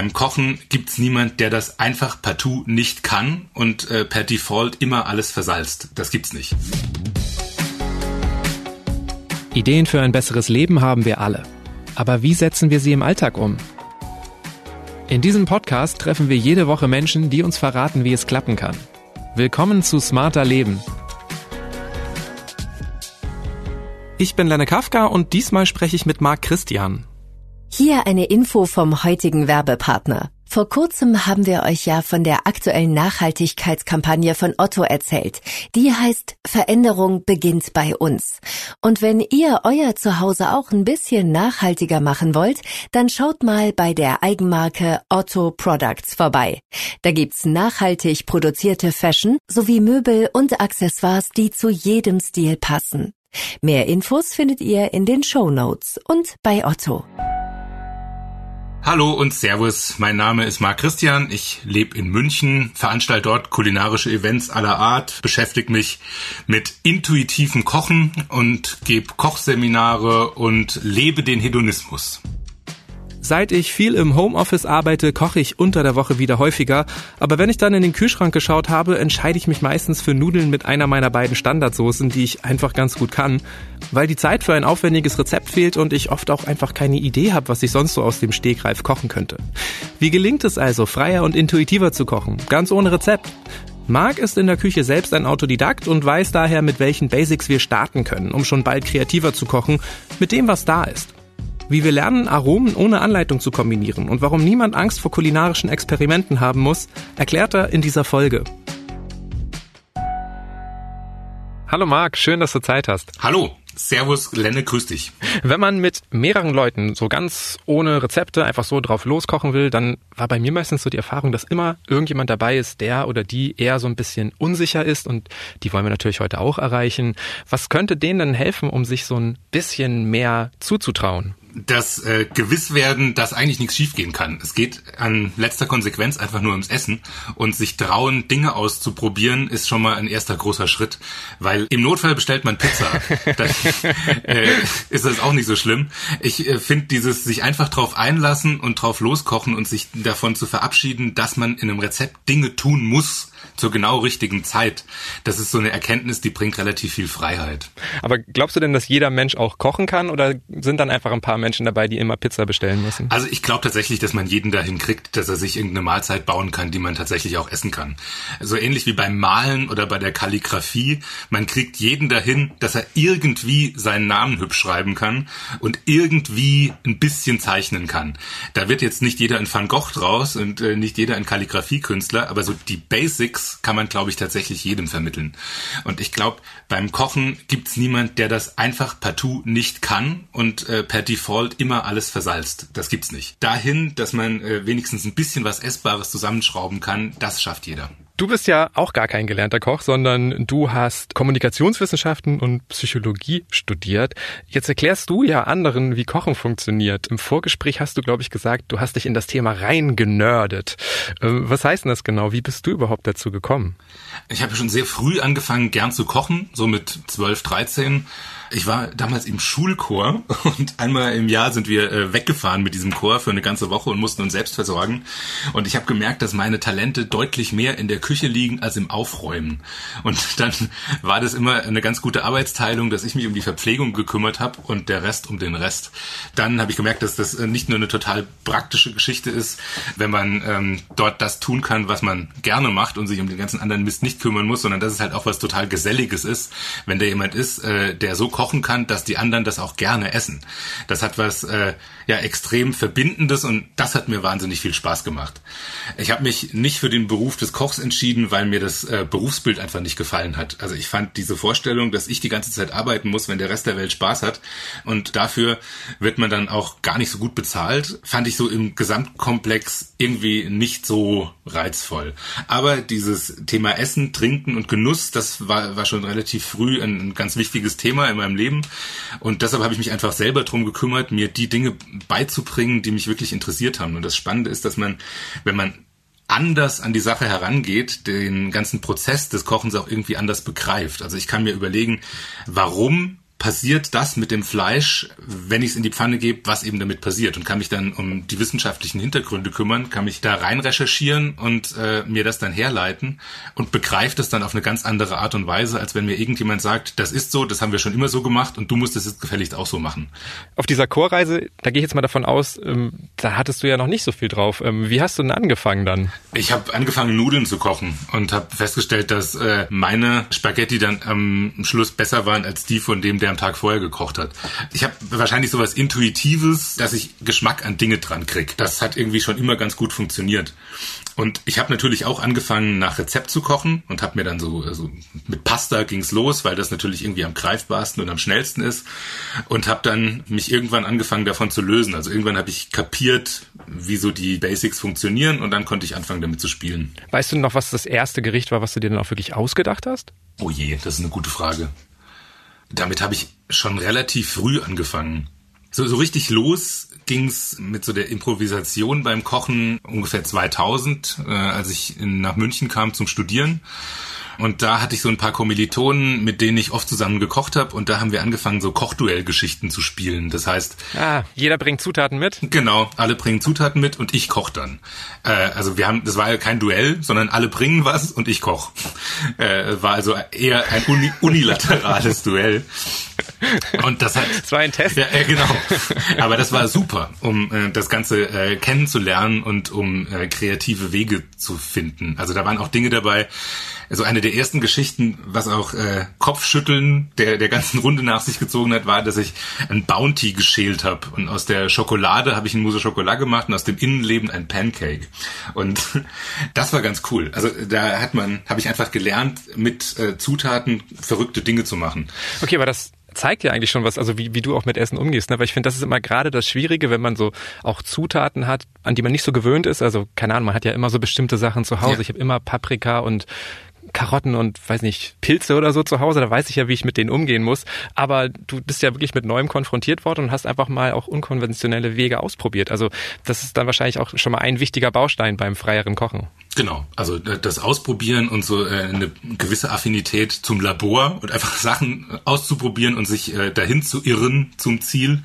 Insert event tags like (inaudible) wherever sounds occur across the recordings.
beim Kochen gibt's niemand, der das einfach partout nicht kann und äh, per Default immer alles versalzt. Das gibt's nicht. Ideen für ein besseres Leben haben wir alle. Aber wie setzen wir sie im Alltag um? In diesem Podcast treffen wir jede Woche Menschen, die uns verraten, wie es klappen kann. Willkommen zu Smarter Leben. Ich bin Lenne Kafka und diesmal spreche ich mit Marc Christian. Hier eine Info vom heutigen Werbepartner. Vor kurzem haben wir euch ja von der aktuellen Nachhaltigkeitskampagne von Otto erzählt. Die heißt Veränderung beginnt bei uns. Und wenn ihr euer Zuhause auch ein bisschen nachhaltiger machen wollt, dann schaut mal bei der Eigenmarke Otto Products vorbei. Da gibt's nachhaltig produzierte Fashion sowie Möbel und Accessoires, die zu jedem Stil passen. Mehr Infos findet ihr in den Show Notes und bei Otto. Hallo und Servus, mein Name ist Marc Christian, ich lebe in München, veranstalte dort kulinarische Events aller Art, beschäftige mich mit intuitivem Kochen und gebe Kochseminare und lebe den Hedonismus. Seit ich viel im Homeoffice arbeite, koche ich unter der Woche wieder häufiger. Aber wenn ich dann in den Kühlschrank geschaut habe, entscheide ich mich meistens für Nudeln mit einer meiner beiden Standardsoßen, die ich einfach ganz gut kann. Weil die Zeit für ein aufwendiges Rezept fehlt und ich oft auch einfach keine Idee habe, was ich sonst so aus dem Stegreif kochen könnte. Wie gelingt es also, freier und intuitiver zu kochen? Ganz ohne Rezept. Marc ist in der Küche selbst ein Autodidakt und weiß daher, mit welchen Basics wir starten können, um schon bald kreativer zu kochen, mit dem, was da ist wie wir lernen, Aromen ohne Anleitung zu kombinieren und warum niemand Angst vor kulinarischen Experimenten haben muss, erklärt er in dieser Folge. Hallo Marc, schön, dass du Zeit hast. Hallo. Servus, Lenne, grüß dich. Wenn man mit mehreren Leuten so ganz ohne Rezepte einfach so drauf loskochen will, dann war bei mir meistens so die Erfahrung, dass immer irgendjemand dabei ist, der oder die eher so ein bisschen unsicher ist und die wollen wir natürlich heute auch erreichen. Was könnte denen denn helfen, um sich so ein bisschen mehr zuzutrauen? Das äh, gewiss werden, dass eigentlich nichts schiefgehen kann. Es geht an letzter Konsequenz einfach nur ums Essen und sich trauen, Dinge auszuprobieren, ist schon mal ein erster großer Schritt, weil im Notfall bestellt man Pizza. (laughs) Dann äh, ist das auch nicht so schlimm. Ich äh, finde dieses sich einfach drauf einlassen und drauf loskochen und sich davon zu verabschieden, dass man in einem Rezept Dinge tun muss, zur genau richtigen Zeit. Das ist so eine Erkenntnis, die bringt relativ viel Freiheit. Aber glaubst du denn, dass jeder Mensch auch kochen kann oder sind dann einfach ein paar Menschen dabei, die immer Pizza bestellen müssen? Also ich glaube tatsächlich, dass man jeden dahin kriegt, dass er sich irgendeine Mahlzeit bauen kann, die man tatsächlich auch essen kann. So ähnlich wie beim Malen oder bei der Kalligrafie. Man kriegt jeden dahin, dass er irgendwie seinen Namen hübsch schreiben kann und irgendwie ein bisschen zeichnen kann. Da wird jetzt nicht jeder ein Van Gogh draus und äh, nicht jeder ein Kalligrafiekünstler, aber so die Basics kann man, glaube ich, tatsächlich jedem vermitteln. Und ich glaube, beim Kochen gibt's niemand, der das einfach partout nicht kann und äh, per Default immer alles versalzt. Das gibt's nicht. Dahin, dass man äh, wenigstens ein bisschen was Essbares zusammenschrauben kann, das schafft jeder. Du bist ja auch gar kein gelernter Koch, sondern du hast Kommunikationswissenschaften und Psychologie studiert. Jetzt erklärst du ja anderen, wie Kochen funktioniert. Im Vorgespräch hast du, glaube ich, gesagt, du hast dich in das Thema reingenördet. Äh, was heißt denn das genau? Wie bist du überhaupt dazu gekommen? Ich habe schon sehr früh angefangen, gern zu kochen, so mit 12, 13 ich war damals im Schulchor (laughs) und einmal im Jahr sind wir äh, weggefahren mit diesem Chor für eine ganze Woche und mussten uns selbst versorgen. Und ich habe gemerkt, dass meine Talente deutlich mehr in der Küche liegen als im Aufräumen. Und dann war das immer eine ganz gute Arbeitsteilung, dass ich mich um die Verpflegung gekümmert habe und der Rest um den Rest. Dann habe ich gemerkt, dass das äh, nicht nur eine total praktische Geschichte ist, wenn man ähm, dort das tun kann, was man gerne macht und sich um den ganzen anderen Mist nicht kümmern muss, sondern dass es halt auch was total Geselliges ist, wenn da jemand ist, äh, der so kochen kann, dass die anderen das auch gerne essen. Das hat was äh, ja extrem Verbindendes und das hat mir wahnsinnig viel Spaß gemacht. Ich habe mich nicht für den Beruf des Kochs entschieden, weil mir das äh, Berufsbild einfach nicht gefallen hat. Also ich fand diese Vorstellung, dass ich die ganze Zeit arbeiten muss, wenn der Rest der Welt Spaß hat und dafür wird man dann auch gar nicht so gut bezahlt, fand ich so im Gesamtkomplex irgendwie nicht so reizvoll. Aber dieses Thema Essen, Trinken und Genuss, das war, war schon relativ früh ein, ein ganz wichtiges Thema in meinem Leben. Und deshalb habe ich mich einfach selber drum gekümmert, mir die Dinge beizubringen, die mich wirklich interessiert haben. Und das Spannende ist, dass man, wenn man anders an die Sache herangeht, den ganzen Prozess des Kochens auch irgendwie anders begreift. Also ich kann mir überlegen, warum passiert das mit dem Fleisch, wenn ich es in die Pfanne gebe, was eben damit passiert und kann mich dann um die wissenschaftlichen Hintergründe kümmern, kann mich da rein recherchieren und äh, mir das dann herleiten und begreift es dann auf eine ganz andere Art und Weise, als wenn mir irgendjemand sagt, das ist so, das haben wir schon immer so gemacht und du musst es jetzt gefälligst auch so machen. Auf dieser Chorreise, da gehe ich jetzt mal davon aus, ähm, da hattest du ja noch nicht so viel drauf. Ähm, wie hast du denn angefangen dann? Ich habe angefangen Nudeln zu kochen und habe festgestellt, dass äh, meine Spaghetti dann am Schluss besser waren als die von dem, der am Tag vorher gekocht hat. Ich habe wahrscheinlich sowas Intuitives, dass ich Geschmack an Dinge dran krieg. Das hat irgendwie schon immer ganz gut funktioniert. Und ich habe natürlich auch angefangen, nach Rezept zu kochen und habe mir dann so, also mit Pasta ging's los, weil das natürlich irgendwie am greifbarsten und am schnellsten ist. Und habe dann mich irgendwann angefangen, davon zu lösen. Also irgendwann habe ich kapiert, wie so die Basics funktionieren und dann konnte ich anfangen, damit zu spielen. Weißt du noch, was das erste Gericht war, was du dir dann auch wirklich ausgedacht hast? Oh je, das ist eine gute Frage. Damit habe ich schon relativ früh angefangen. So, so richtig los ging's mit so der Improvisation beim Kochen ungefähr 2000, äh, als ich in, nach München kam zum Studieren. Und da hatte ich so ein paar Kommilitonen, mit denen ich oft zusammen gekocht habe. Und da haben wir angefangen, so Kochduellgeschichten zu spielen. Das heißt. Ah, jeder bringt Zutaten mit? Genau, alle bringen Zutaten mit und ich koche dann. Äh, also wir haben, das war ja kein Duell, sondern alle bringen was und ich koche. Äh, war also eher ein uni unilaterales (laughs) Duell. Und das hat. Das war ein Test. Ja, äh, genau. Aber das war super, um äh, das Ganze äh, kennenzulernen und um äh, kreative Wege zu finden. Also da waren auch Dinge dabei, also eine der ersten Geschichten, was auch äh, Kopfschütteln der, der ganzen Runde nach sich gezogen hat, war, dass ich ein Bounty geschält habe. Und aus der Schokolade habe ich ein Mousse Schokolade gemacht und aus dem Innenleben ein Pancake. Und (laughs) das war ganz cool. Also da hat man, habe ich einfach gelernt, mit äh, Zutaten verrückte Dinge zu machen. Okay, aber das zeigt ja eigentlich schon was, also wie, wie du auch mit Essen umgehst, ne? Weil ich finde, das ist immer gerade das Schwierige, wenn man so auch Zutaten hat, an die man nicht so gewöhnt ist. Also, keine Ahnung, man hat ja immer so bestimmte Sachen zu Hause. Ja. Ich habe immer Paprika und Karotten und weiß nicht, Pilze oder so zu Hause, da weiß ich ja, wie ich mit denen umgehen muss. Aber du bist ja wirklich mit Neuem konfrontiert worden und hast einfach mal auch unkonventionelle Wege ausprobiert. Also das ist dann wahrscheinlich auch schon mal ein wichtiger Baustein beim freieren Kochen. Genau, also äh, das Ausprobieren und so äh, eine gewisse Affinität zum Labor und einfach (laughs) Sachen auszuprobieren und sich äh, dahin zu irren zum Ziel.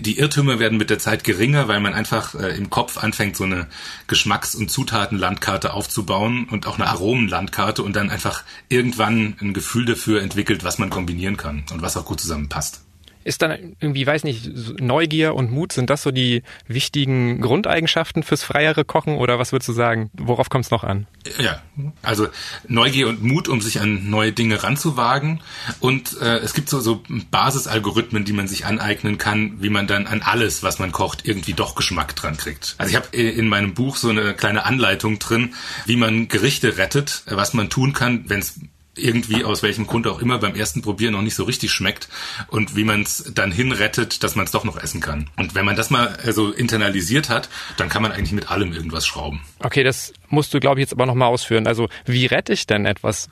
Die Irrtümer werden mit der Zeit geringer, weil man einfach im Kopf anfängt, so eine Geschmacks- und Zutatenlandkarte aufzubauen und auch eine Aromenlandkarte und dann einfach irgendwann ein Gefühl dafür entwickelt, was man kombinieren kann und was auch gut zusammenpasst ist dann irgendwie, weiß nicht, Neugier und Mut, sind das so die wichtigen Grundeigenschaften fürs freiere Kochen oder was würdest du sagen? Worauf kommt es noch an? Ja, also Neugier und Mut, um sich an neue Dinge ranzuwagen. Und äh, es gibt so, so Basisalgorithmen, die man sich aneignen kann, wie man dann an alles, was man kocht, irgendwie doch Geschmack dran kriegt. Also ich habe in meinem Buch so eine kleine Anleitung drin, wie man Gerichte rettet, was man tun kann, wenn es irgendwie aus welchem Grund auch immer beim ersten Probieren noch nicht so richtig schmeckt und wie man es dann hinrettet, dass man es doch noch essen kann. Und wenn man das mal so also internalisiert hat, dann kann man eigentlich mit allem irgendwas schrauben. Okay, das musst du, glaube ich, jetzt aber nochmal ausführen. Also wie rette ich denn etwas?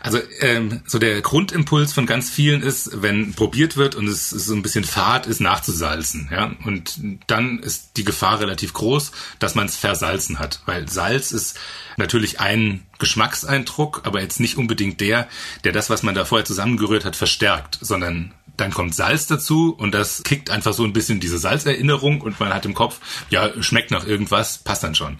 Also ähm, so der Grundimpuls von ganz vielen ist, wenn probiert wird und es, so ein bisschen fad ist, nachzusalzen. Ja? Und dann ist die Gefahr relativ groß, dass man es versalzen hat. Weil Salz ist natürlich ein Geschmackseindruck, aber jetzt nicht unbedingt der, der das, was man da vorher zusammengerührt hat, verstärkt, sondern dann kommt Salz dazu und das kickt einfach so ein bisschen diese Salzerinnerung und man hat im Kopf, ja, schmeckt nach irgendwas, passt dann schon.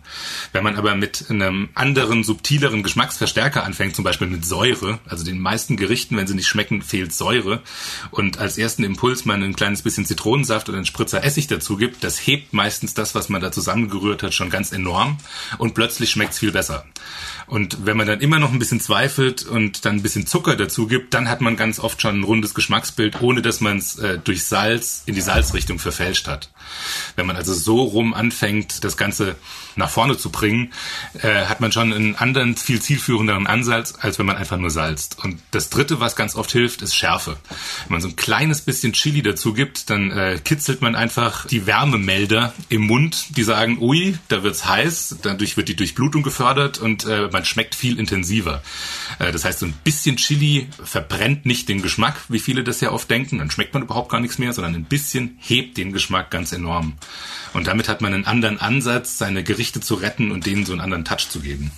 Wenn man aber mit einem anderen, subtileren Geschmacksverstärker anfängt, zum Beispiel mit Säure, also den meisten Gerichten, wenn sie nicht schmecken, fehlt Säure und als ersten Impuls man ein kleines bisschen Zitronensaft oder einen Spritzer Essig dazu gibt, das hebt meistens das, was man da zusammengerührt hat, schon ganz enorm und plötzlich schmeckt's viel besser. Und wenn man dann immer noch ein bisschen zweifelt und dann ein bisschen Zucker dazu gibt, dann hat man ganz oft schon ein rundes Geschmacksbild, ohne dass man es äh, durch Salz in die Salzrichtung verfälscht hat. Wenn man also so rum anfängt, das Ganze nach vorne zu bringen, äh, hat man schon einen anderen, viel zielführenderen Ansatz, als wenn man einfach nur salzt. Und das Dritte, was ganz oft hilft, ist Schärfe. Wenn man so ein kleines bisschen Chili dazu gibt, dann äh, kitzelt man einfach die Wärmemelder im Mund, die sagen, ui, da wird's heiß, dadurch wird die Durchblutung gefördert und äh, man schmeckt viel intensiver. Äh, das heißt, so ein bisschen Chili verbrennt nicht den Geschmack, wie viele das ja oft denken, dann schmeckt man überhaupt gar nichts mehr, sondern ein bisschen hebt den Geschmack ganz enorm. Und damit hat man einen anderen Ansatz, seine Gerichte zu retten und denen so einen anderen Touch zu geben.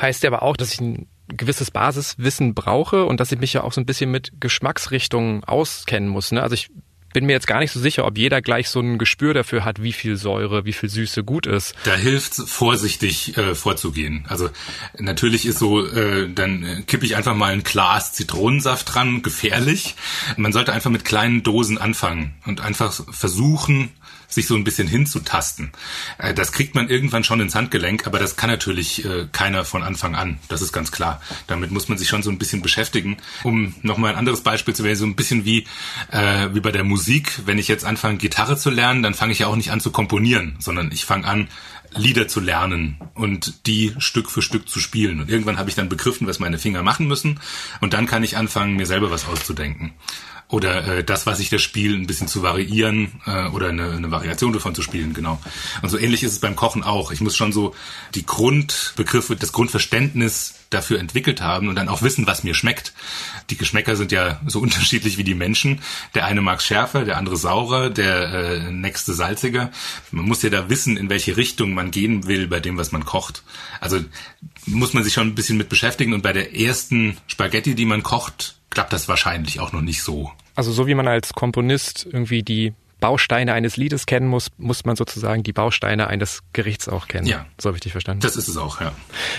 Heißt ja aber auch, dass ich gewisses Basiswissen brauche und dass ich mich ja auch so ein bisschen mit Geschmacksrichtungen auskennen muss. Ne? Also ich bin mir jetzt gar nicht so sicher, ob jeder gleich so ein Gespür dafür hat, wie viel Säure, wie viel Süße gut ist. Da hilft vorsichtig äh, vorzugehen. Also natürlich ist so, äh, dann kippe ich einfach mal ein Glas Zitronensaft dran, gefährlich. Man sollte einfach mit kleinen Dosen anfangen und einfach versuchen, sich so ein bisschen hinzutasten. Äh, das kriegt man irgendwann schon ins Handgelenk, aber das kann natürlich äh, keiner von Anfang an. Das ist ganz klar. Damit muss man sich schon so ein bisschen beschäftigen. Um nochmal ein anderes Beispiel zu wählen, so ein bisschen wie, äh, wie bei der Musik. Wenn ich jetzt anfange, Gitarre zu lernen, dann fange ich ja auch nicht an zu komponieren, sondern ich fange an, Lieder zu lernen und die Stück für Stück zu spielen. Und irgendwann habe ich dann begriffen, was meine Finger machen müssen. Und dann kann ich anfangen, mir selber was auszudenken oder äh, das, was ich das Spiel ein bisschen zu variieren äh, oder eine, eine Variation davon zu spielen, genau. Und so ähnlich ist es beim Kochen auch. Ich muss schon so die Grundbegriffe, das Grundverständnis dafür entwickelt haben und dann auch wissen, was mir schmeckt. Die Geschmäcker sind ja so (laughs) unterschiedlich wie die Menschen. Der eine mag schärfer, der andere saurer, der äh, nächste salziger. Man muss ja da wissen, in welche Richtung man gehen will bei dem, was man kocht. Also muss man sich schon ein bisschen mit beschäftigen und bei der ersten Spaghetti, die man kocht, klappt das wahrscheinlich auch noch nicht so. Also so wie man als Komponist irgendwie die Bausteine eines Liedes kennen muss, muss man sozusagen die Bausteine eines Gerichts auch kennen. Ja. So habe ich dich verstanden. Das ist es auch, ja.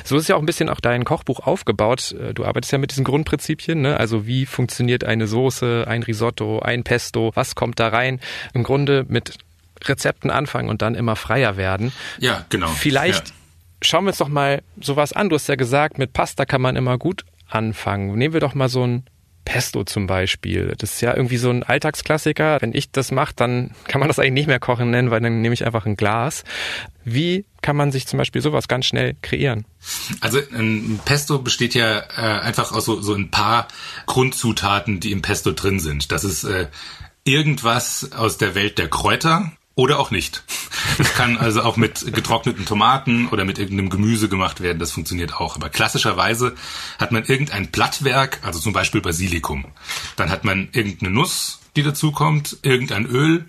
So ist ja auch ein bisschen auch dein Kochbuch aufgebaut. Du arbeitest ja mit diesen Grundprinzipien, ne? Also wie funktioniert eine Soße, ein Risotto, ein Pesto, was kommt da rein? Im Grunde mit Rezepten anfangen und dann immer freier werden. Ja, genau. Vielleicht ja. schauen wir uns doch mal sowas an. Du hast ja gesagt, mit Pasta kann man immer gut anfangen. Nehmen wir doch mal so ein Pesto zum Beispiel. Das ist ja irgendwie so ein Alltagsklassiker. Wenn ich das mache, dann kann man das eigentlich nicht mehr kochen nennen, weil dann nehme ich einfach ein Glas. Wie kann man sich zum Beispiel sowas ganz schnell kreieren? Also ein Pesto besteht ja äh, einfach aus so, so ein paar Grundzutaten, die im Pesto drin sind. Das ist äh, irgendwas aus der Welt der Kräuter, oder auch nicht. Es kann also auch mit getrockneten Tomaten oder mit irgendeinem Gemüse gemacht werden. Das funktioniert auch. Aber klassischerweise hat man irgendein Blattwerk, also zum Beispiel Basilikum. Dann hat man irgendeine Nuss, die dazukommt, irgendein Öl.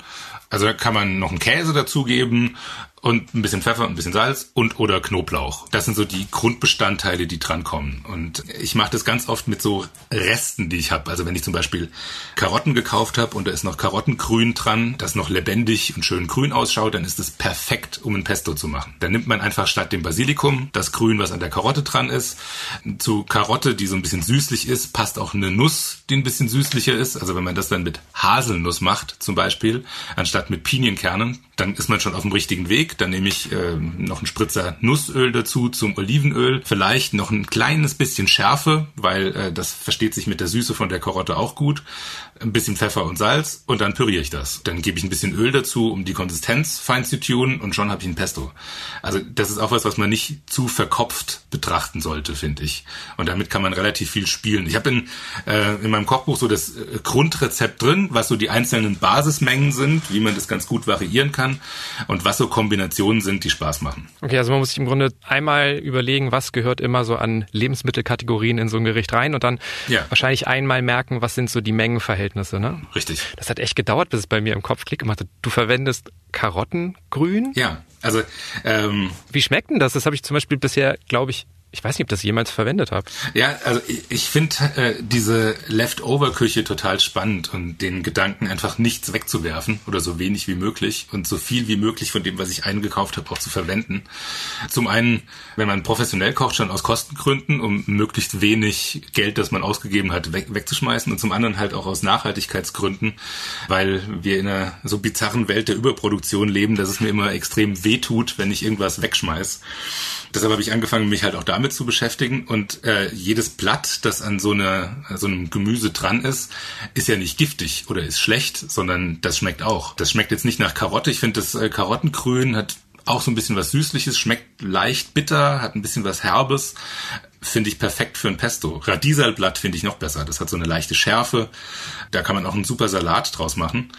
Also da kann man noch einen Käse dazugeben und ein bisschen Pfeffer, ein bisschen Salz und oder Knoblauch. Das sind so die Grundbestandteile, die drankommen. Und ich mache das ganz oft mit so Resten, die ich habe. Also wenn ich zum Beispiel Karotten gekauft habe und da ist noch Karottengrün dran, das noch lebendig und schön grün ausschaut, dann ist es perfekt, um ein Pesto zu machen. Dann nimmt man einfach statt dem Basilikum das Grün, was an der Karotte dran ist. Zu Karotte, die so ein bisschen süßlich ist, passt auch eine Nuss, die ein bisschen süßlicher ist. Also wenn man das dann mit Haselnuss macht, zum Beispiel, anstatt mit Pinienkernen, dann ist man schon auf dem richtigen Weg. Dann nehme ich äh, noch einen Spritzer Nussöl dazu zum Olivenöl. Vielleicht noch ein kleines bisschen Schärfe, weil äh, das versteht sich mit der Süße von der Karotte auch gut. Ein bisschen Pfeffer und Salz und dann püriere ich das. Dann gebe ich ein bisschen Öl dazu, um die Konsistenz fein zu tunen und schon habe ich ein Pesto. Also das ist auch was, was man nicht zu verkopft betrachten sollte, finde ich. Und damit kann man relativ viel spielen. Ich habe in, äh, in meinem Kochbuch so das äh, Grundrezept drin, was so die einzelnen Basismengen sind, wie man das ganz gut variieren kann und was so Kombinationen sind, die Spaß machen. Okay, also man muss sich im Grunde einmal überlegen, was gehört immer so an Lebensmittelkategorien in so ein Gericht rein und dann Ja. wahrscheinlich einmal merken, was sind so die Mengenverhältnisse, ne? Richtig. Das hat echt gedauert, bis es bei mir im Kopf Klick gemacht hat. Du verwendest Karottengrün? Ja, also ähm, Wie schmeckt denn das? Das habe ich zum Beispiel bisher, glaube ich, ich weiß nicht, ob das jemals verwendet habe. Ja, also ich, ich finde äh, diese Leftover-Küche total spannend und den Gedanken einfach nichts wegzuwerfen oder so wenig wie möglich und so viel wie möglich von dem, was ich eingekauft habe, auch zu verwenden. Zum einen, wenn man professionell kocht, schon aus Kostengründen, um möglichst wenig Geld, das man ausgegeben hat, weg, wegzuschmeißen und zum anderen halt auch aus Nachhaltigkeitsgründen, weil wir in einer so bizarren Welt der Überproduktion leben, dass es mir immer extrem wehtut, wenn ich irgendwas wegschmeiß. Deshalb habe ich angefangen, mich halt auch damit zu beschäftigen. Und äh, jedes Blatt, das an so, einer, so einem Gemüse dran ist, ist ja nicht giftig oder ist schlecht, sondern das schmeckt auch. Das schmeckt jetzt nicht nach Karotte. Ich finde, das äh, Karottengrün hat auch so ein bisschen was Süßliches, schmeckt leicht bitter, hat ein bisschen was Herbes. Finde ich perfekt für ein Pesto. Radiesalblatt finde ich noch besser. Das hat so eine leichte Schärfe. Da kann man auch einen super Salat draus machen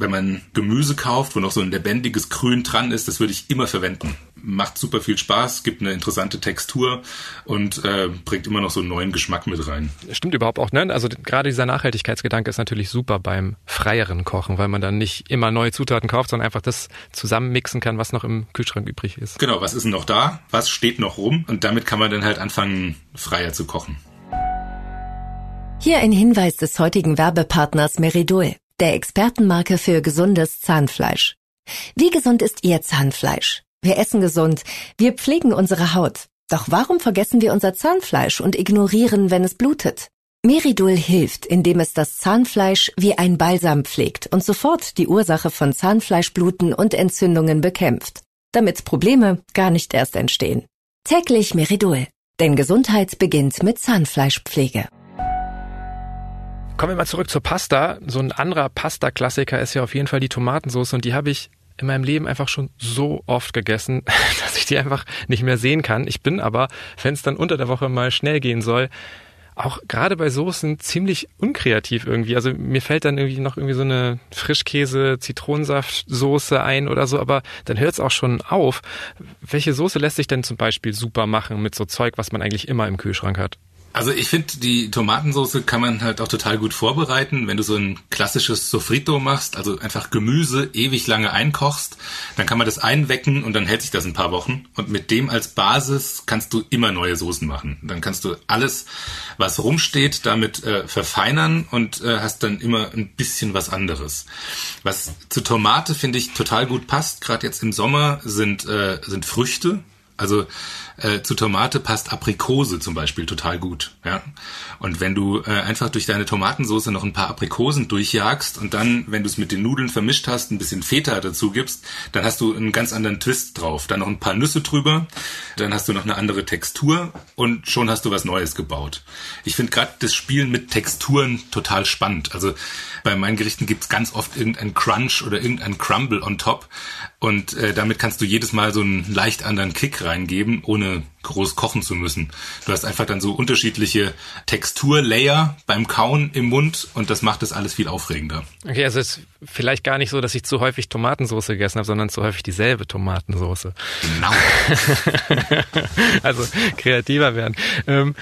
wenn man Gemüse kauft, wo noch so ein lebendiges Grün dran ist, das würde ich immer verwenden. macht super viel Spaß, gibt eine interessante Textur und äh, bringt immer noch so einen neuen Geschmack mit rein. Stimmt überhaupt auch, ne? Also gerade dieser Nachhaltigkeitsgedanke ist natürlich super beim freieren Kochen, weil man dann nicht immer neue Zutaten kauft, sondern einfach das zusammenmixen kann, was noch im Kühlschrank übrig ist. Genau, was ist denn noch da? Was steht noch rum? Und damit kann man dann halt anfangen, freier zu kochen. Hier ein Hinweis des heutigen Werbepartners Meridol, der Expertenmarke für gesundes Zahnfleisch. Wie gesund ist Ihr Zahnfleisch? Wir essen gesund, wir pflegen unsere Haut. Doch warum vergessen wir unser Zahnfleisch und ignorieren, wenn es blutet? Meridol hilft, indem es das Zahnfleisch wie ein Balsam pflegt und sofort die Ursache von Zahnfleischbluten und Entzündungen bekämpft, damit Probleme gar nicht erst entstehen. Täglich Meridol, denn Gesundheit beginnt mit Zahnfleischpflege. Kommen wir mal zurück zur Pasta. So ein anderer Pasta-Klassiker ist ja auf jeden Fall die Tomatensauce und die habe ich in meinem Leben einfach schon so oft gegessen, (laughs) dass ich die einfach nicht mehr sehen kann. Ich bin aber, wenn es dann unter der Woche mal schnell gehen soll, auch gerade bei Soßen ziemlich unkreativ irgendwie. Also mir fällt dann irgendwie noch irgendwie so eine Frischkäse, Zitronensaftsoße ein oder so, aber dann hört es auch schon auf. Welche Soße lässt sich denn zum Beispiel super machen mit so Zeug, was man eigentlich immer im Kühlschrank hat? Also ich finde, die Tomatensauce kann man halt auch total gut vorbereiten. Wenn du so ein klassisches Sofrito machst, also einfach Gemüse ewig lange einkochst, dann kann man das einwecken und dann hält sich das ein paar Wochen. Und mit dem als Basis kannst du immer neue Soßen machen. Dann kannst du alles, was rumsteht, damit äh, verfeinern und äh, hast dann immer ein bisschen was anderes. Was zu Tomate finde ich total gut passt, gerade jetzt im Sommer, sind, äh, sind Früchte. Also äh, zu Tomate passt Aprikose zum Beispiel total gut. Ja? Und wenn du äh, einfach durch deine Tomatensauce noch ein paar Aprikosen durchjagst und dann, wenn du es mit den Nudeln vermischt hast, ein bisschen Feta dazu gibst, dann hast du einen ganz anderen Twist drauf. Dann noch ein paar Nüsse drüber, dann hast du noch eine andere Textur und schon hast du was Neues gebaut. Ich finde gerade das Spielen mit Texturen total spannend. Also bei meinen Gerichten gibt's ganz oft irgendein Crunch oder irgendein Crumble on top. Und äh, damit kannst du jedes Mal so einen leicht anderen Kick reingeben, ohne groß kochen zu müssen. Du hast einfach dann so unterschiedliche Texturlayer beim Kauen im Mund und das macht das alles viel aufregender. Okay, also es ist vielleicht gar nicht so, dass ich zu häufig Tomatensauce gegessen habe, sondern zu häufig dieselbe Tomatensauce. Genau. (laughs) also kreativer werden. Ähm,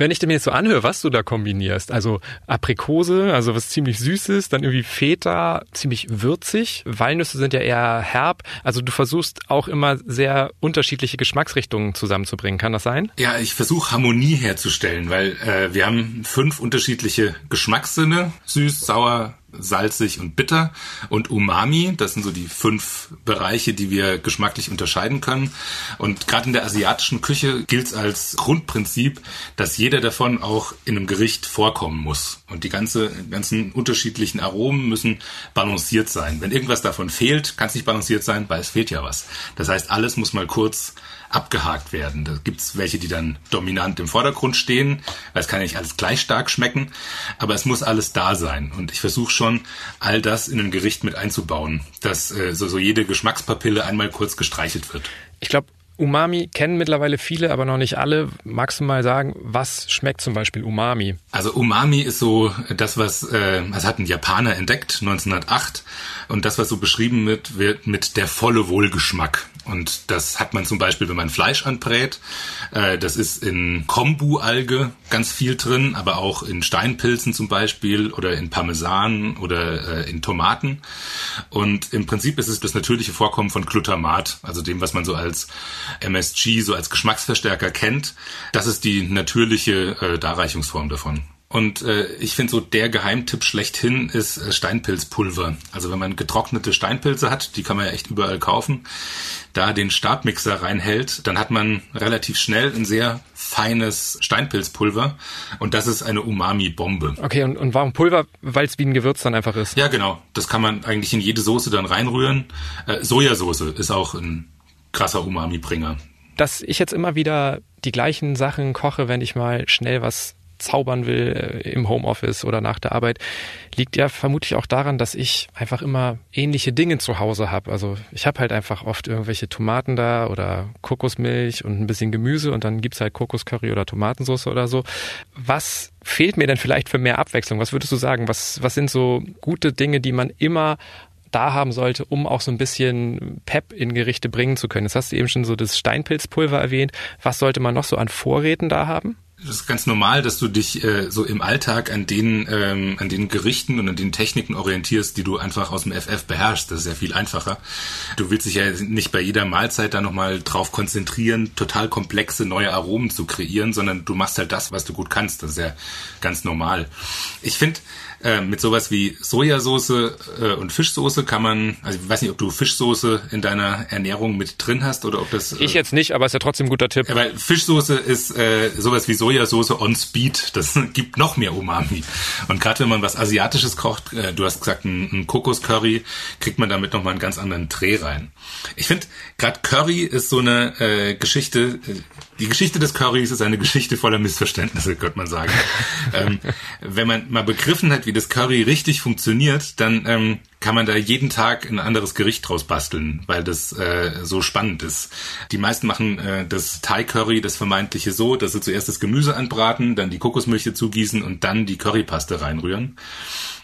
wenn ich mir jetzt so anhöre, was du da kombinierst, also Aprikose, also was ziemlich Süßes, dann irgendwie Feta, ziemlich würzig, Walnüsse sind ja eher herb, also du versuchst auch immer sehr unterschiedliche Geschmacksrichtungen zusammenzubringen, kann das sein? Ja, ich versuche Harmonie herzustellen, weil äh, wir haben fünf unterschiedliche Geschmackssinne, süß, sauer, salzig und bitter und Umami. Das sind so die fünf Bereiche, die wir geschmacklich unterscheiden können. Und gerade in der asiatischen Küche gilt es als Grundprinzip, dass jeder davon auch in einem Gericht vorkommen muss. Und die ganze, ganzen unterschiedlichen Aromen müssen balanciert sein. Wenn irgendwas davon fehlt, kann es nicht balanciert sein, weil es fehlt ja was. Das heißt, alles muss mal kurz abgehakt werden. Da gibt's welche, die dann dominant im Vordergrund stehen, weil es kann ja nicht alles gleich stark schmecken, aber es muss alles da sein. Und ich versuche schon, all das in ein Gericht mit einzubauen, dass äh, so, so jede Geschmackspapille einmal kurz gestreichelt wird. Ich glaube, Umami kennen mittlerweile viele, aber noch nicht alle. Magst du mal sagen, was schmeckt zum Beispiel Umami? Also Umami ist so das, was, äh, das hat ein Japaner entdeckt, 1908. Und das, was so beschrieben wird, wird mit der volle Wohlgeschmack. Und das hat man zum Beispiel, wenn man Fleisch anbrät. Äh, das ist in Kombu-Alge ganz viel drin, aber auch in Steinpilzen zum Beispiel oder in Parmesan oder äh, in Tomaten. Und im Prinzip ist es das natürliche Vorkommen von Glutamat, also dem, was man so als MSG, so als Geschmacksverstärker kennt. Das ist die natürliche äh, Darreichungsform davon. Und äh, ich finde so der Geheimtipp schlechthin ist äh, Steinpilzpulver. Also wenn man getrocknete Steinpilze hat, die kann man ja echt überall kaufen, da den Stabmixer reinhält, dann hat man relativ schnell ein sehr feines Steinpilzpulver und das ist eine Umami-Bombe. Okay, und, und warum Pulver? Weil es wie ein Gewürz dann einfach ist. Ja, genau. Das kann man eigentlich in jede Soße dann reinrühren. Äh, Sojasauce ist auch ein krasser Umami-Bringer. Dass ich jetzt immer wieder die gleichen Sachen koche, wenn ich mal schnell was zaubern will äh, im Homeoffice oder nach der Arbeit, liegt ja vermutlich auch daran, dass ich einfach immer ähnliche Dinge zu Hause habe. Also ich habe halt einfach oft irgendwelche Tomaten da oder Kokosmilch und ein bisschen Gemüse und dann gibt's halt Kokoscurry oder Tomatensauce oder so. Was fehlt mir denn vielleicht für mehr Abwechslung? Was würdest du sagen? Was, was sind so gute Dinge, die man immer da haben sollte, um auch so ein bisschen Pep in Gerichte bringen zu können. Jetzt hast du eben schon so das Steinpilzpulver erwähnt. Was sollte man noch so an Vorräten da haben? Das ist ganz normal, dass du dich äh, so im Alltag an den ähm, an den Gerichten und an den Techniken orientierst, die du einfach aus dem FF beherrschst. Das ist ja viel einfacher. Du willst dich ja nicht bei jeder Mahlzeit da nochmal drauf konzentrieren, total komplexe neue Aromen zu kreieren, sondern du machst halt das, was du gut kannst. Das ist ja ganz normal. Ich finde, äh, mit sowas wie Sojasauce äh, und Fischsoße kann man, also ich weiß nicht, ob du Fischsoße in deiner Ernährung mit drin hast oder ob das. Äh, ich jetzt nicht, aber ist ja trotzdem ein guter Tipp. Ja, weil Fischsoße ist äh, sowas wie Sojasauce on Speed. Das (laughs) gibt noch mehr Umami. Und gerade wenn man was Asiatisches kocht, äh, du hast gesagt, ein, ein Kokoscurry, kriegt man damit nochmal einen ganz anderen Dreh rein. Ich finde, gerade Curry ist so eine Geschichte, die Geschichte des Currys ist eine Geschichte voller Missverständnisse, könnte man sagen. (laughs) ähm, wenn man mal begriffen hat, wie das Curry richtig funktioniert, dann ähm, kann man da jeden Tag ein anderes Gericht draus basteln, weil das äh, so spannend ist. Die meisten machen äh, das Thai Curry, das vermeintliche so, dass sie zuerst das Gemüse anbraten, dann die Kokosmilch dazugießen und dann die Currypaste reinrühren.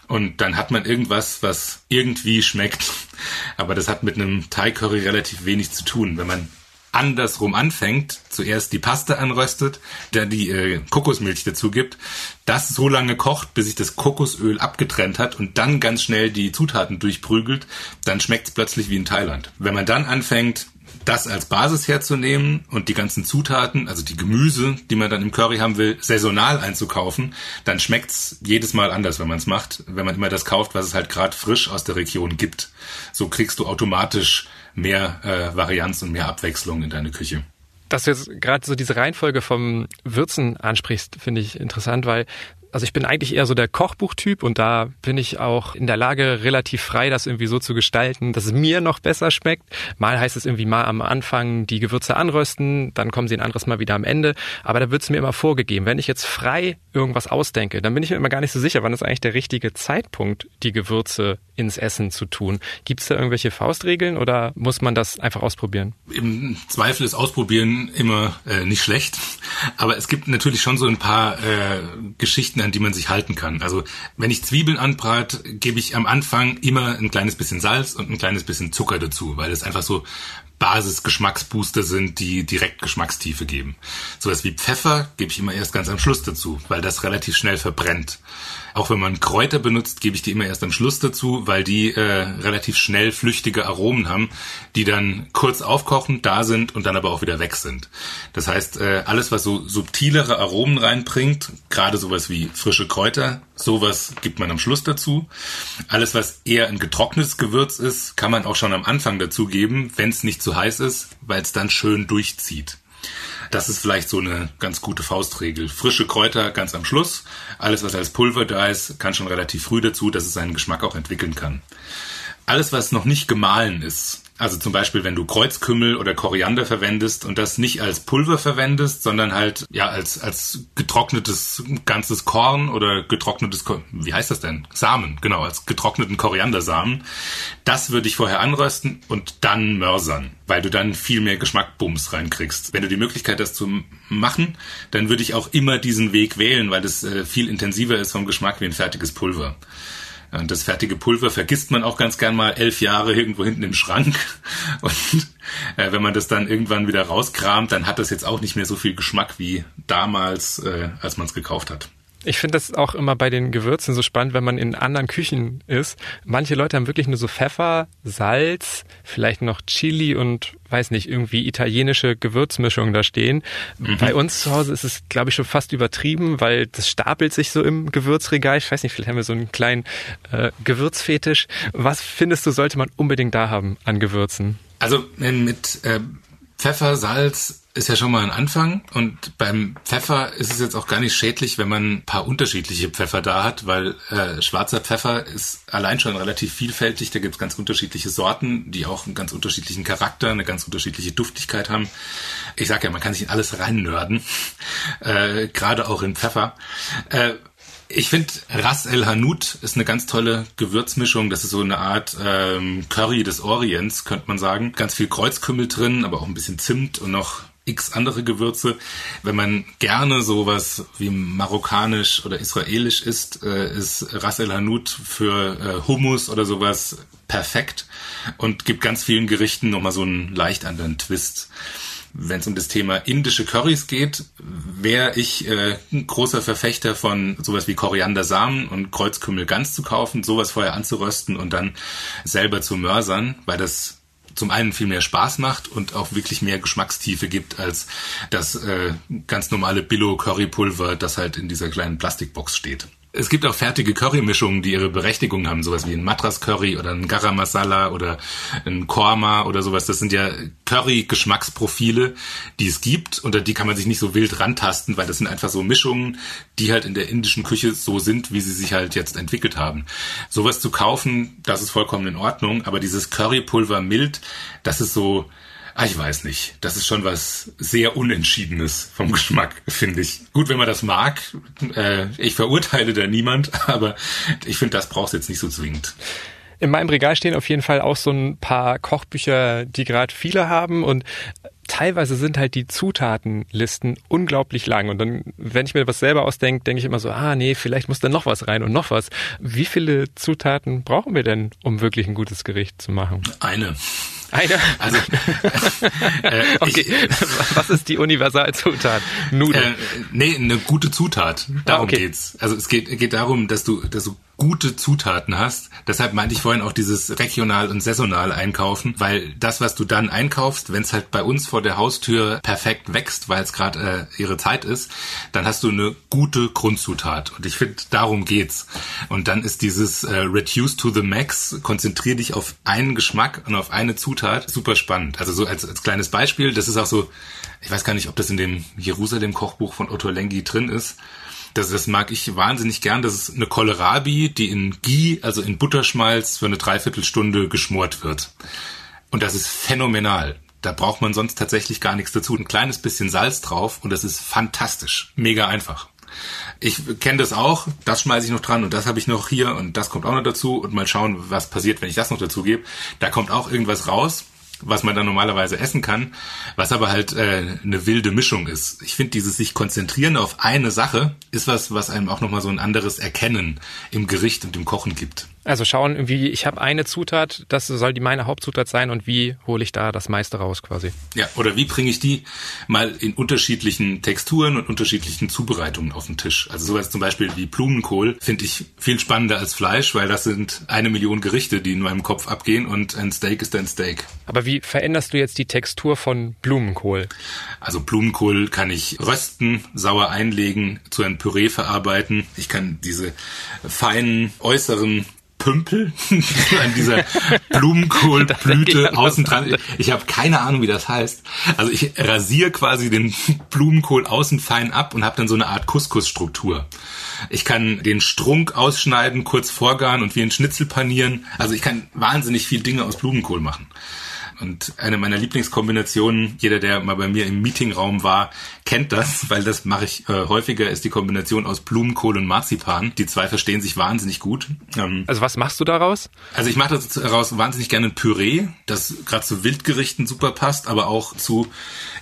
Und dann hat man irgendwas, was irgendwie schmeckt. (laughs) Aber das hat mit einem Thai Curry relativ wenig zu tun. Wenn man andersrum anfängt, zuerst die Paste anröstet, dann die äh, Kokosmilch dazu gibt, das so lange kocht, bis sich das Kokosöl abgetrennt hat und dann ganz schnell die Zutaten durchprügelt, dann schmeckt es plötzlich wie in Thailand. Wenn man dann anfängt, das als Basis herzunehmen und die ganzen Zutaten, also die Gemüse, die man dann im Curry haben will, saisonal einzukaufen, dann schmeckt's jedes Mal anders, wenn man es macht, wenn man immer das kauft, was es halt gerade frisch aus der Region gibt. So kriegst du automatisch mehr äh, Varianz und mehr Abwechslung in deine Küche. Dass du jetzt gerade so diese Reihenfolge vom Würzen ansprichst, finde ich interessant, weil also ich bin eigentlich eher so der Kochbuchtyp und da bin ich auch in der Lage, relativ frei das irgendwie so zu gestalten, dass es mir noch besser schmeckt. Mal heißt es irgendwie mal am Anfang die Gewürze anrösten, dann kommen sie ein anderes Mal wieder am Ende. Aber da wird es mir immer vorgegeben. Wenn ich jetzt frei irgendwas ausdenke, dann bin ich mir immer gar nicht so sicher, wann ist eigentlich der richtige Zeitpunkt, die Gewürze ins Essen zu tun. Gibt es da irgendwelche Faustregeln oder muss man das einfach ausprobieren? Im Zweifel ist Ausprobieren immer äh, nicht schlecht. Aber es gibt natürlich schon so ein paar äh, Geschichten, an die man sich halten kann. Also wenn ich Zwiebeln anbrate, gebe ich am Anfang immer ein kleines bisschen Salz und ein kleines bisschen Zucker dazu, weil es einfach so Basis-Geschmacksbooster sind, die direkt Geschmackstiefe geben. Sowas wie Pfeffer gebe ich immer erst ganz am Schluss dazu, weil das relativ schnell verbrennt. Auch wenn man Kräuter benutzt, gebe ich die immer erst am Schluss dazu, weil die äh, relativ schnell flüchtige Aromen haben, die dann kurz aufkochen, da sind und dann aber auch wieder weg sind. Das heißt, äh, alles, was so subtilere Aromen reinbringt, gerade sowas wie frische Kräuter, sowas gibt man am Schluss dazu. Alles, was eher ein getrocknetes Gewürz ist, kann man auch schon am Anfang dazu geben, wenn es nicht zu heiß ist, weil es dann schön durchzieht. Das ist vielleicht so eine ganz gute Faustregel. Frische Kräuter ganz am Schluss. Alles, was als Pulver da ist, kann schon relativ früh dazu, dass es seinen Geschmack auch entwickeln kann. Alles, was noch nicht gemahlen ist, also zum Beispiel, wenn du Kreuzkümmel oder Koriander verwendest und das nicht als Pulver verwendest, sondern halt ja als als getrocknetes ganzes Korn oder getrocknetes wie heißt das denn Samen genau als getrockneten Koriandersamen, das würde ich vorher anrösten und dann mörsern, weil du dann viel mehr Geschmackbums reinkriegst. Wenn du die Möglichkeit hast zu machen, dann würde ich auch immer diesen Weg wählen, weil es äh, viel intensiver ist vom Geschmack wie ein fertiges Pulver. Und das fertige Pulver vergisst man auch ganz gern mal elf Jahre irgendwo hinten im Schrank. (laughs) Und äh, wenn man das dann irgendwann wieder rauskramt, dann hat das jetzt auch nicht mehr so viel Geschmack wie damals, äh, als man es gekauft hat. Ich finde das auch immer bei den Gewürzen so spannend, wenn man in anderen Küchen ist. Manche Leute haben wirklich nur so Pfeffer, Salz, vielleicht noch Chili und weiß nicht, irgendwie italienische Gewürzmischungen da stehen. Mhm. Bei uns zu Hause ist es, glaube ich, schon fast übertrieben, weil das stapelt sich so im Gewürzregal. Ich weiß nicht, vielleicht haben wir so einen kleinen äh, Gewürzfetisch. Was findest du, sollte man unbedingt da haben an Gewürzen? Also mit äh, Pfeffer, Salz, ist ja schon mal ein Anfang. Und beim Pfeffer ist es jetzt auch gar nicht schädlich, wenn man ein paar unterschiedliche Pfeffer da hat, weil äh, schwarzer Pfeffer ist allein schon relativ vielfältig. Da gibt es ganz unterschiedliche Sorten, die auch einen ganz unterschiedlichen Charakter, eine ganz unterschiedliche Duftigkeit haben. Ich sag ja, man kann sich in alles reinnörden, (laughs) äh, gerade auch in Pfeffer. Äh, ich finde, Ras El Hanout ist eine ganz tolle Gewürzmischung. Das ist so eine Art ähm, Curry des Orients, könnte man sagen. Ganz viel Kreuzkümmel drin, aber auch ein bisschen Zimt und noch x andere Gewürze. Wenn man gerne sowas wie marokkanisch oder israelisch isst, äh, ist Ras El Hanout für äh, Hummus oder sowas perfekt und gibt ganz vielen Gerichten nochmal so einen leicht anderen Twist wenn es um das Thema indische Currys geht, wäre ich äh, ein großer Verfechter von sowas wie Koriandersamen und Kreuzkümmel ganz zu kaufen, sowas vorher anzurösten und dann selber zu mörsern, weil das zum einen viel mehr Spaß macht und auch wirklich mehr Geschmackstiefe gibt als das äh, ganz normale Billo-Currypulver, das halt in dieser kleinen Plastikbox steht. Es gibt auch fertige Currymischungen, die ihre Berechtigung haben, sowas wie ein Madras Curry oder ein Garam Masala oder ein Korma oder sowas. Das sind ja Curry-Geschmacksprofile, die es gibt und die kann man sich nicht so wild rantasten, weil das sind einfach so Mischungen, die halt in der indischen Küche so sind, wie sie sich halt jetzt entwickelt haben. Sowas zu kaufen, das ist vollkommen in Ordnung, aber dieses Currypulver mild, das ist so, Ah, ich weiß nicht. Das ist schon was sehr Unentschiedenes vom Geschmack, finde ich. Gut, wenn man das mag. Äh, ich verurteile da niemand, (laughs) aber ich finde, das brauchst jetzt nicht so zwingend. In meinem Regal stehen auf jeden Fall auch so ein paar Kochbücher, die gerade viele haben und teilweise sind halt die Zutatenlisten unglaublich lang. Und dann, wenn ich mir was selber ausdenke, denke ich immer so, ah nee, vielleicht muss da noch was rein und noch was. Wie viele Zutaten brauchen wir denn, um wirklich ein gutes Gericht zu machen? Eine. Eine? Also, (laughs) äh, okay. Ich, was ist die Universalzutat? Nudeln? Äh, nee, eine gute Zutat. Darum ah, okay. geht's. Also es geht, geht darum, dass du, dass du gute Zutaten hast. Deshalb meinte ich vorhin auch dieses regional und saisonal einkaufen, weil das, was du dann einkaufst, wenn es halt bei uns vor der Haustür perfekt wächst, weil es gerade äh, ihre Zeit ist, dann hast du eine gute Grundzutat. Und ich finde, darum geht's. Und dann ist dieses äh, Reduce to the Max, konzentrier dich auf einen Geschmack und auf eine Zutat, super spannend. Also so als, als kleines Beispiel, das ist auch so, ich weiß gar nicht, ob das in dem Jerusalem-Kochbuch von Otto Lengi drin ist das, das mag ich wahnsinnig gern. Das ist eine Kohlrabi, die in Ghee, also in Butterschmalz, für eine Dreiviertelstunde geschmort wird. Und das ist phänomenal. Da braucht man sonst tatsächlich gar nichts dazu. Ein kleines bisschen Salz drauf und das ist fantastisch. Mega einfach. Ich kenne das auch, das schmeiße ich noch dran und das habe ich noch hier und das kommt auch noch dazu und mal schauen, was passiert, wenn ich das noch dazu gebe. Da kommt auch irgendwas raus was man dann normalerweise essen kann, was aber halt äh, eine wilde Mischung ist. Ich finde, dieses sich konzentrieren auf eine Sache ist was, was einem auch nochmal so ein anderes Erkennen im Gericht und im Kochen gibt. Also schauen, irgendwie, ich habe eine Zutat, das soll die meine Hauptzutat sein und wie hole ich da das meiste raus quasi. Ja, oder wie bringe ich die mal in unterschiedlichen Texturen und unterschiedlichen Zubereitungen auf den Tisch. Also sowas zum Beispiel wie Blumenkohl finde ich viel spannender als Fleisch, weil das sind eine Million Gerichte, die in meinem Kopf abgehen und ein Steak ist ein Steak. Aber wie veränderst du jetzt die Textur von Blumenkohl? Also Blumenkohl kann ich rösten, sauer einlegen, zu einem Püree verarbeiten. Ich kann diese feinen äußeren Pümpel (laughs) an dieser Blumenkohlblüte (laughs) außen dran. Ich habe keine Ahnung, wie das heißt. Also ich rasiere quasi den (laughs) Blumenkohl außen fein ab und habe dann so eine Art Couscous-Struktur. Ich kann den Strunk ausschneiden, kurz vorgaren und wie ein Schnitzel panieren. Also ich kann wahnsinnig viel Dinge aus Blumenkohl machen. Und eine meiner Lieblingskombinationen, jeder, der mal bei mir im Meetingraum war, kennt das, (laughs) weil das mache ich äh, häufiger, ist die Kombination aus Blumenkohl und Marzipan. Die zwei verstehen sich wahnsinnig gut. Ähm, also was machst du daraus? Also ich mache daraus wahnsinnig gerne ein Püree, das gerade zu Wildgerichten super passt, aber auch zu,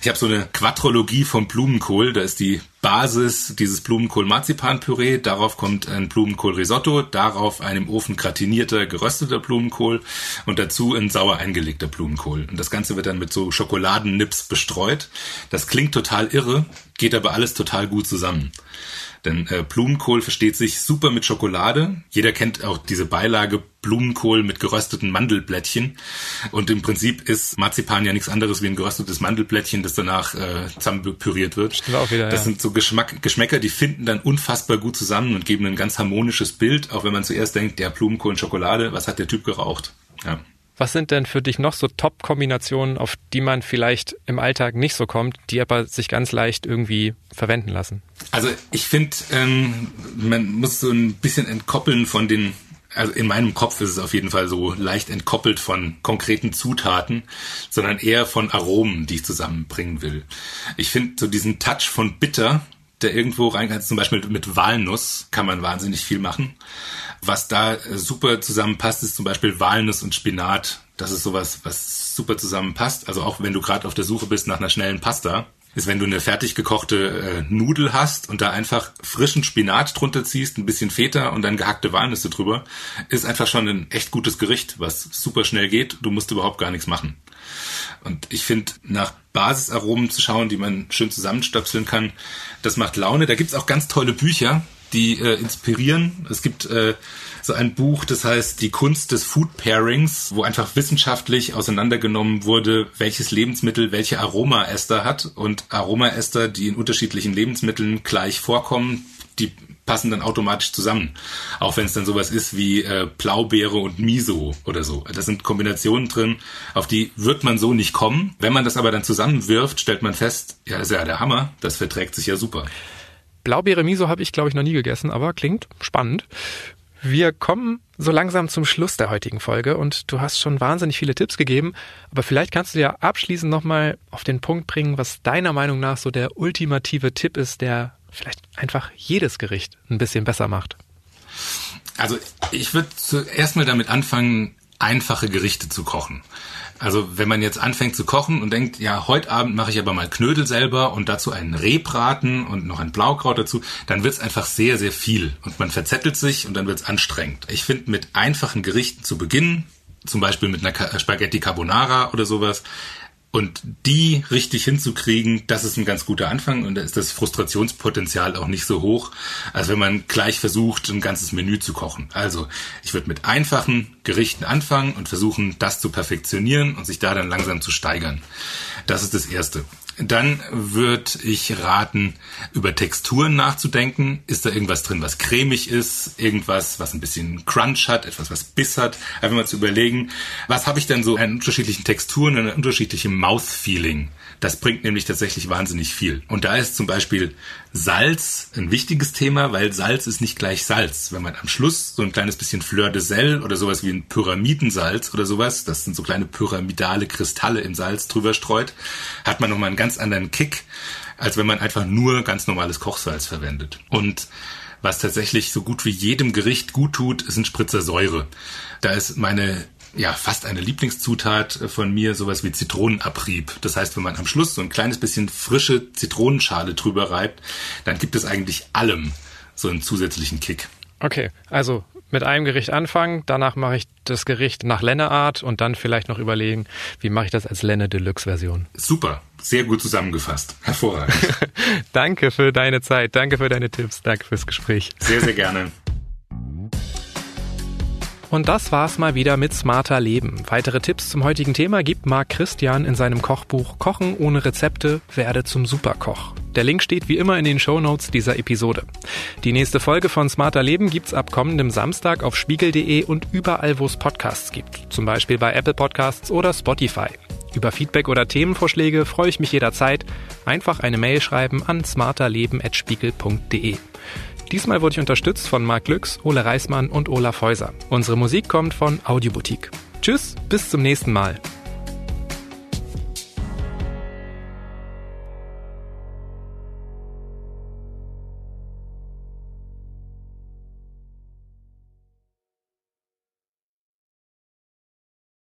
ich habe so eine Quadrologie vom Blumenkohl, da ist die Basis dieses Blumenkohl-Marzipan-Püree. Darauf kommt ein Blumenkohl-Risotto, darauf ein im Ofen gratinierter, gerösteter Blumenkohl und dazu ein sauer eingelegter Blumenkohl. Und das Ganze wird dann mit so Schokoladennips bestreut. Das klingt total irre, geht aber alles total gut zusammen. Denn äh, Blumenkohl versteht sich super mit Schokolade. Jeder kennt auch diese Beilage Blumenkohl mit gerösteten Mandelblättchen. Und im Prinzip ist Marzipan ja nichts anderes wie ein geröstetes Mandelblättchen, das danach äh, zusammenpüriert wird. Stimmt auch wieder, das ja. sind so Geschmack, Geschmäcker, die finden dann unfassbar gut zusammen und geben ein ganz harmonisches Bild, auch wenn man zuerst denkt, der Blumenkohl und Schokolade, was hat der Typ geraucht? Ja. Was sind denn für dich noch so Top-Kombinationen, auf die man vielleicht im Alltag nicht so kommt, die aber sich ganz leicht irgendwie verwenden lassen? Also ich finde, ähm, man muss so ein bisschen entkoppeln von den also in meinem Kopf ist es auf jeden Fall so leicht entkoppelt von konkreten Zutaten, sondern eher von Aromen, die ich zusammenbringen will. Ich finde so diesen Touch von Bitter, der irgendwo reinkommt, zum Beispiel mit Walnuss kann man wahnsinnig viel machen. Was da äh, super zusammenpasst, ist zum Beispiel Walnuss und Spinat Das ist sowas, was super zusammenpasst. Also auch wenn du gerade auf der Suche bist nach einer schnellen Pasta, ist, wenn du eine fertig gekochte äh, Nudel hast und da einfach frischen Spinat drunter ziehst, ein bisschen Feta und dann gehackte Walnüsse drüber, ist einfach schon ein echt gutes Gericht, was super schnell geht. Du musst überhaupt gar nichts machen. Und ich finde, nach Basisaromen zu schauen, die man schön zusammenstöpseln kann, das macht Laune. Da gibt's auch ganz tolle Bücher, die äh, inspirieren. Es gibt äh, so ein Buch, das heißt Die Kunst des Food Pairings, wo einfach wissenschaftlich auseinandergenommen wurde, welches Lebensmittel welche Aromaester hat und Aromaester, die in unterschiedlichen Lebensmitteln gleich vorkommen, die passen dann automatisch zusammen. Auch wenn es dann sowas ist wie äh, Blaubeere und Miso oder so. Das sind Kombinationen drin, auf die wird man so nicht kommen. Wenn man das aber dann zusammenwirft, stellt man fest, ja, ist ja der Hammer, das verträgt sich ja super. Blaubeere Miso habe ich, glaube ich, noch nie gegessen, aber klingt spannend. Wir kommen so langsam zum Schluss der heutigen Folge und du hast schon wahnsinnig viele Tipps gegeben, aber vielleicht kannst du ja abschließend nochmal auf den Punkt bringen, was deiner Meinung nach so der ultimative Tipp ist, der vielleicht einfach jedes Gericht ein bisschen besser macht. Also ich würde zuerst mal damit anfangen, einfache Gerichte zu kochen. Also wenn man jetzt anfängt zu kochen und denkt, ja, heute Abend mache ich aber mal Knödel selber und dazu einen Rehbraten und noch ein Blaukraut dazu, dann wird's einfach sehr, sehr viel und man verzettelt sich und dann wird's anstrengend. Ich finde, mit einfachen Gerichten zu beginnen, zum Beispiel mit einer Spaghetti Carbonara oder sowas, und die richtig hinzukriegen, das ist ein ganz guter Anfang und da ist das Frustrationspotenzial auch nicht so hoch, als wenn man gleich versucht, ein ganzes Menü zu kochen. Also, ich würde mit einfachen Gerichten anfangen und versuchen, das zu perfektionieren und sich da dann langsam zu steigern. Das ist das Erste. Dann würde ich raten, über Texturen nachzudenken. Ist da irgendwas drin, was cremig ist? Irgendwas, was ein bisschen Crunch hat? Etwas, was Biss hat? Einfach mal zu überlegen, was habe ich denn so an unterschiedlichen Texturen, an unterschiedlichem Mouthfeeling? Das bringt nämlich tatsächlich wahnsinnig viel. Und da ist zum Beispiel Salz ein wichtiges Thema, weil Salz ist nicht gleich Salz. Wenn man am Schluss so ein kleines bisschen Fleur de Sel oder sowas wie ein Pyramidensalz oder sowas, das sind so kleine pyramidale Kristalle im Salz drüber streut, hat man nochmal einen ganz anderen Kick, als wenn man einfach nur ganz normales Kochsalz verwendet. Und was tatsächlich so gut wie jedem Gericht gut tut, ein Spritzer Säure. Da ist meine ja, fast eine Lieblingszutat von mir, sowas wie Zitronenabrieb. Das heißt, wenn man am Schluss so ein kleines bisschen frische Zitronenschale drüber reibt, dann gibt es eigentlich allem so einen zusätzlichen Kick. Okay, also mit einem Gericht anfangen, danach mache ich das Gericht nach Lenneart und dann vielleicht noch überlegen, wie mache ich das als Lenne Deluxe Version. Super, sehr gut zusammengefasst. Hervorragend. (laughs) danke für deine Zeit, danke für deine Tipps, danke fürs Gespräch. Sehr, sehr gerne. Und das war's mal wieder mit Smarter Leben. Weitere Tipps zum heutigen Thema gibt Marc Christian in seinem Kochbuch Kochen ohne Rezepte, werde zum Superkoch. Der Link steht wie immer in den Show Notes dieser Episode. Die nächste Folge von Smarter Leben gibt's ab kommendem Samstag auf spiegel.de und überall, wo es Podcasts gibt. Zum Beispiel bei Apple Podcasts oder Spotify. Über Feedback oder Themenvorschläge freue ich mich jederzeit. Einfach eine Mail schreiben an smarterleben.spiegel.de. Diesmal wurde ich unterstützt von Marc Glücks, Ole Reismann und Olaf Häuser. Unsere Musik kommt von Audioboutique. Tschüss, bis zum nächsten Mal.